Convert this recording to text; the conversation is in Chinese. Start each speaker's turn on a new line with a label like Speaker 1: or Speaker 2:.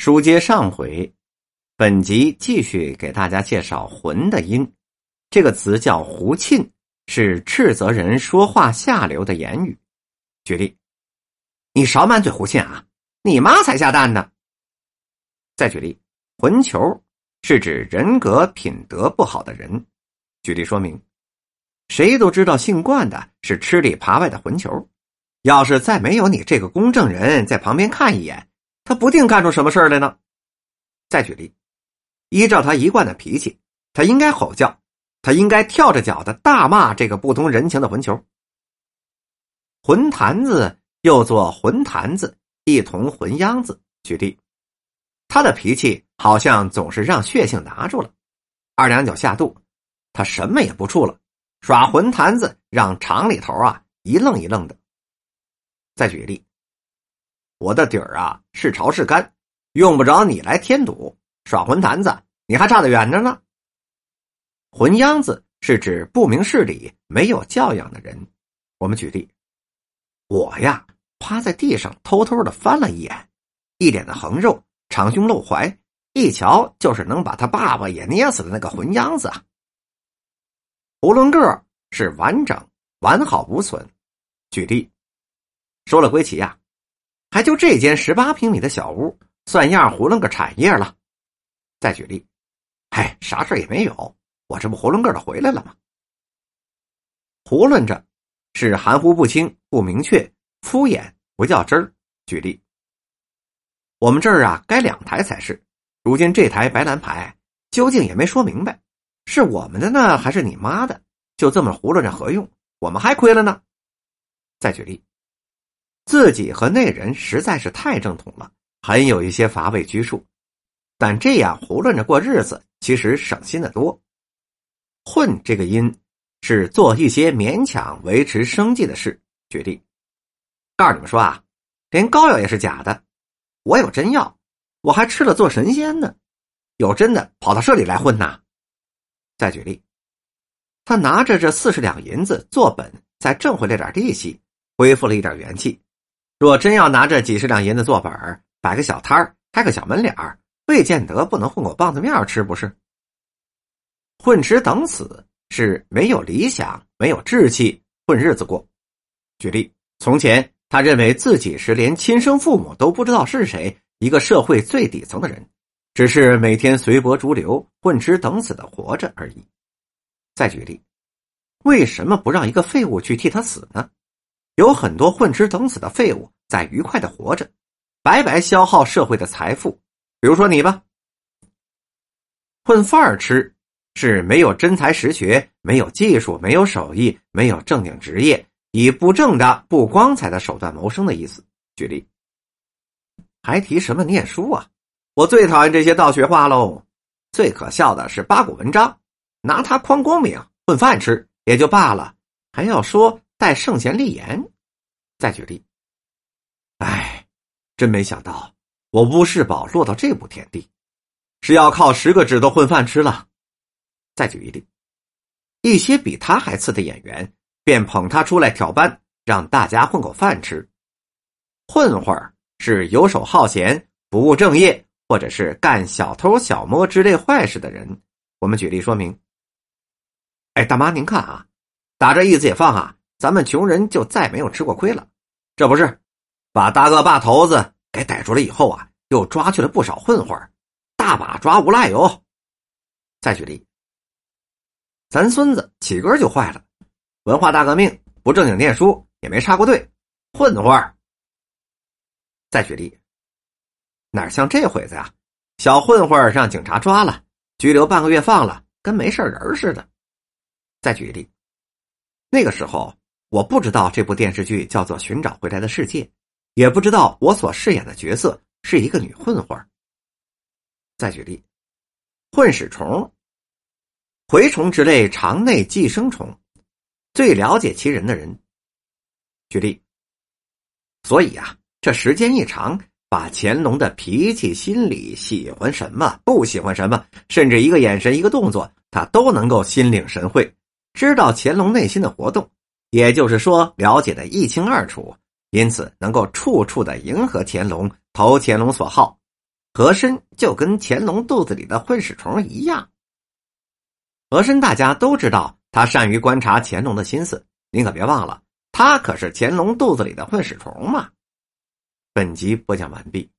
Speaker 1: 书接上回，本集继续给大家介绍“浑”的音。这个词叫“胡沁”，是斥责人说话下流的言语。举例：“你少满嘴胡沁啊！你妈才下蛋呢！”再举例：“混球”是指人格品德不好的人。举例说明：谁都知道姓冠的是吃里扒外的混球，要是再没有你这个公证人在旁边看一眼。他不定干出什么事来呢。再举例，依照他一贯的脾气，他应该吼叫，他应该跳着脚的大骂这个不通人情的混球。混坛子又做混坛子，一同混秧子。举例，他的脾气好像总是让血性拿住了，二两酒下肚，他什么也不怵了，耍混坛子，让厂里头啊一愣一愣的。再举例。我的底儿啊是潮是干，用不着你来添堵。耍混坛子，你还差得远着呢。混秧子是指不明事理、没有教养的人。我们举例，我呀趴在地上偷偷的翻了一眼，一脸的横肉，长胸露怀，一瞧就是能把他爸爸也捏死的那个混秧子啊。囫囵个是完整、完好无损。举例，说了归齐呀。还就这间十八平米的小屋，算样糊弄个产业了。再举例，嗨，啥事也没有，我这不囫囵个的回来了吗？囫囵着，是含糊不清、不明确、敷衍、不较真儿。举例，我们这儿啊，该两台才是，如今这台白蓝牌，究竟也没说明白，是我们的呢，还是你妈的？就这么囫囵着何用？我们还亏了呢。再举例。自己和那人实在是太正统了，很有一些乏味拘束，但这样胡乱着过日子，其实省心的多。混这个音是做一些勉强维持生计的事。举例，告诉你们说啊，连膏药也是假的，我有真药，我还吃了做神仙呢。有真的跑到这里来混呐？再举例，他拿着这四十两银子做本，再挣回来点利息，恢复了一点元气。若真要拿着几十两银子做本儿，摆个小摊儿，开个小门脸儿，未见得不能混口棒子面吃，不是？混吃等死是没有理想、没有志气混日子过。举例，从前他认为自己是连亲生父母都不知道是谁，一个社会最底层的人，只是每天随波逐流、混吃等死的活着而已。再举例，为什么不让一个废物去替他死呢？有很多混吃等死的废物在愉快的活着，白白消耗社会的财富。比如说你吧，混饭儿吃是没有真才实学、没有技术、没有手艺、没有正经职业，以不正的、不光彩的手段谋生的意思。举例，还提什么念书啊？我最讨厌这些道学话喽！最可笑的是八股文章，拿它匡光明，混饭吃也就罢了，还要说。待圣贤立言，再举例。哎，真没想到我乌世宝落到这步田地，是要靠十个指头混饭吃了。再举一例，一些比他还次的演员便捧他出来挑班，让大家混口饭吃。混混是游手好闲、不务正业，或者是干小偷小摸之类坏事的人。我们举例说明。哎，大妈您看啊，打这一解放啊。咱们穷人就再没有吃过亏了，这不是把大恶霸头子给逮住了以后啊，又抓去了不少混混大把抓无赖哟。再举例，咱孙子起根就坏了，文化大革命不正经念书，也没插过队，混混再举例，哪像这会子呀？小混混让警察抓了，拘留半个月放了，跟没事人似的。再举例，那个时候。我不知道这部电视剧叫做《寻找回来的世界》，也不知道我所饰演的角色是一个女混混。再举例，混屎虫、蛔虫之类肠内寄生虫，最了解其人的人。举例，所以啊，这时间一长，把乾隆的脾气、心理、喜欢什么、不喜欢什么，甚至一个眼神、一个动作，他都能够心领神会，知道乾隆内心的活动。也就是说，了解的一清二楚，因此能够处处的迎合乾隆，投乾隆所好。和珅就跟乾隆肚子里的混屎虫一样。和珅大家都知道，他善于观察乾隆的心思。您可别忘了，他可是乾隆肚子里的混屎虫嘛。本集播讲完毕。